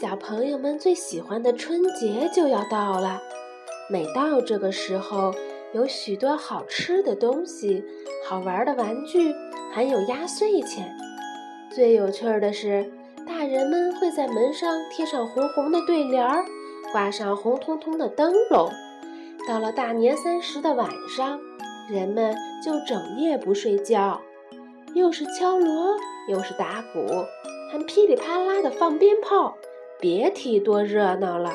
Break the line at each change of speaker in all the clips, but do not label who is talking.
小朋友们最喜欢的春节就要到了。每到这个时候，有许多好吃的东西、好玩的玩具，还有压岁钱。最有趣的是，大人们会在门上贴上红红的对联儿，挂上红彤彤的灯笼。到了大年三十的晚上，人们就整夜不睡觉，又是敲锣，又是打鼓，还噼里啪啦的放鞭炮。别提多热闹了。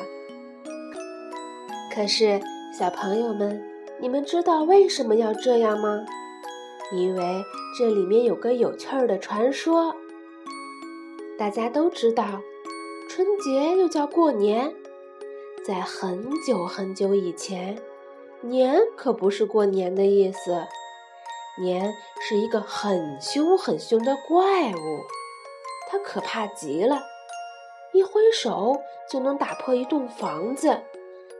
可是，小朋友们，你们知道为什么要这样吗？因为这里面有个有趣儿的传说。大家都知道，春节又叫过年。在很久很久以前，年可不是过年的意思，年是一个很凶很凶的怪物，它可怕极了。一挥手就能打破一栋房子，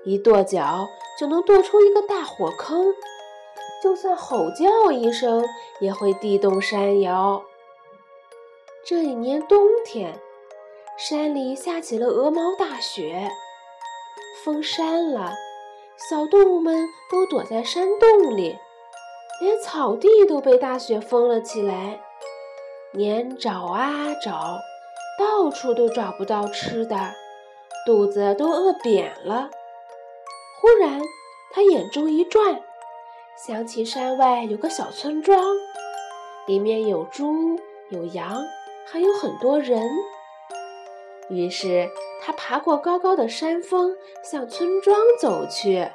一跺脚就能跺出一个大火坑，就算吼叫一声也会地动山摇。这一年冬天，山里下起了鹅毛大雪，封山了，小动物们都躲在山洞里，连草地都被大雪封了起来。年找啊找。到处都找不到吃的，肚子都饿扁了。忽然，他眼珠一转，想起山外有个小村庄，里面有猪、有羊，还有很多人。于是，他爬过高高的山峰，向村庄走去。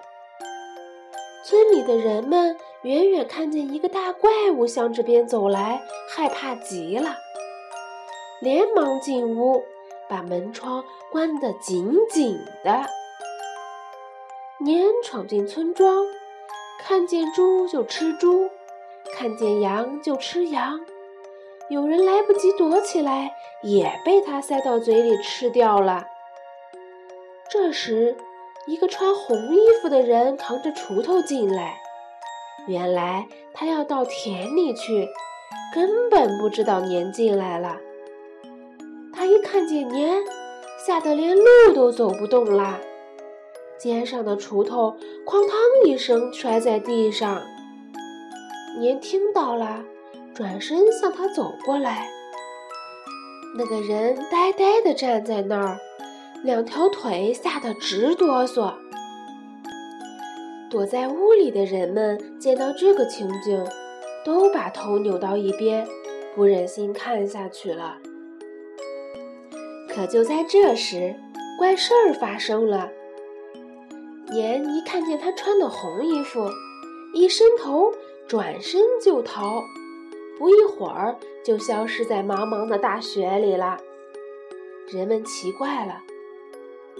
村里的人们远远看见一个大怪物向这边走来，害怕极了。连忙进屋，把门窗关得紧紧的。年闯进村庄，看见猪就吃猪，看见羊就吃羊。有人来不及躲起来，也被他塞到嘴里吃掉了。这时，一个穿红衣服的人扛着锄头进来，原来他要到田里去，根本不知道年进来了。一看见年，吓得连路都走不动啦，肩上的锄头哐当一声摔在地上。年听到了，转身向他走过来。那个人呆呆地站在那儿，两条腿吓得直哆嗦。躲在屋里的人们见到这个情景，都把头扭到一边，不忍心看下去了。可就在这时，怪事儿发生了。年一看见他穿的红衣服，一伸头，转身就逃，不一会儿就消失在茫茫的大雪里了。人们奇怪了：“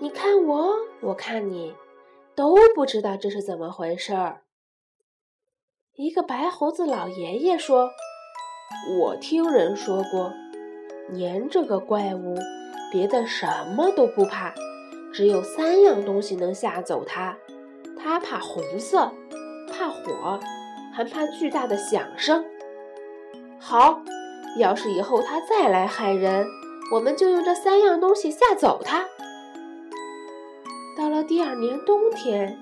你看我，我看你，都不知道这是怎么回事儿。”一个白胡子老爷爷说：“我听人说过，年这个怪物。”别的什么都不怕，只有三样东西能吓走它。它怕红色，怕火，还怕巨大的响声。好，要是以后它再来害人，我们就用这三样东西吓走它。到了第二年冬天，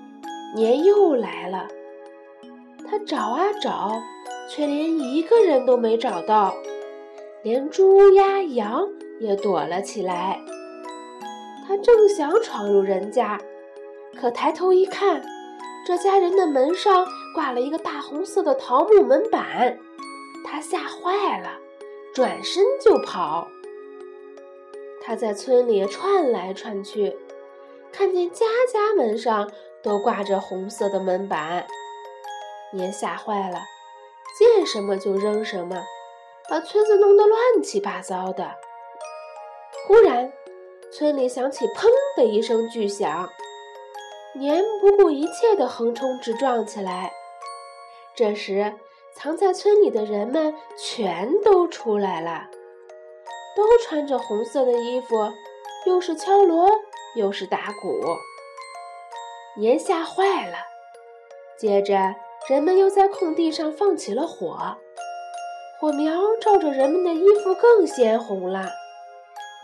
年又来了，他找啊找，却连一个人都没找到，连猪、鸭、羊。也躲了起来。他正想闯入人家，可抬头一看，这家人的门上挂了一个大红色的桃木门板，他吓坏了，转身就跑。他在村里窜来窜去，看见家家门上都挂着红色的门板，也吓坏了，见什么就扔什么，把村子弄得乱七八糟的。忽然，村里响起“砰”的一声巨响，年不顾一切地横冲直撞起来。这时，藏在村里的人们全都出来了，都穿着红色的衣服，又是敲锣，又是打鼓。年吓坏了。接着，人们又在空地上放起了火，火苗照着人们的衣服更鲜红了。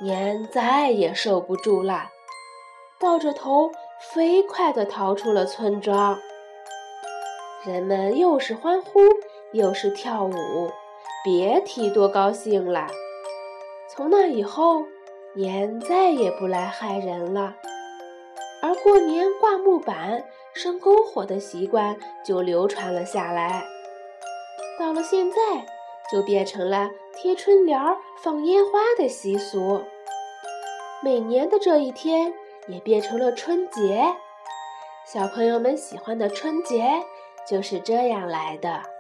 年再也受不住了，抱着头飞快地逃出了村庄。人们又是欢呼又是跳舞，别提多高兴了。从那以后，年再也不来害人了，而过年挂木板、生篝火的习惯就流传了下来。到了现在，就变成了贴春联、放烟花的习俗。每年的这一天也变成了春节。小朋友们喜欢的春节就是这样来的。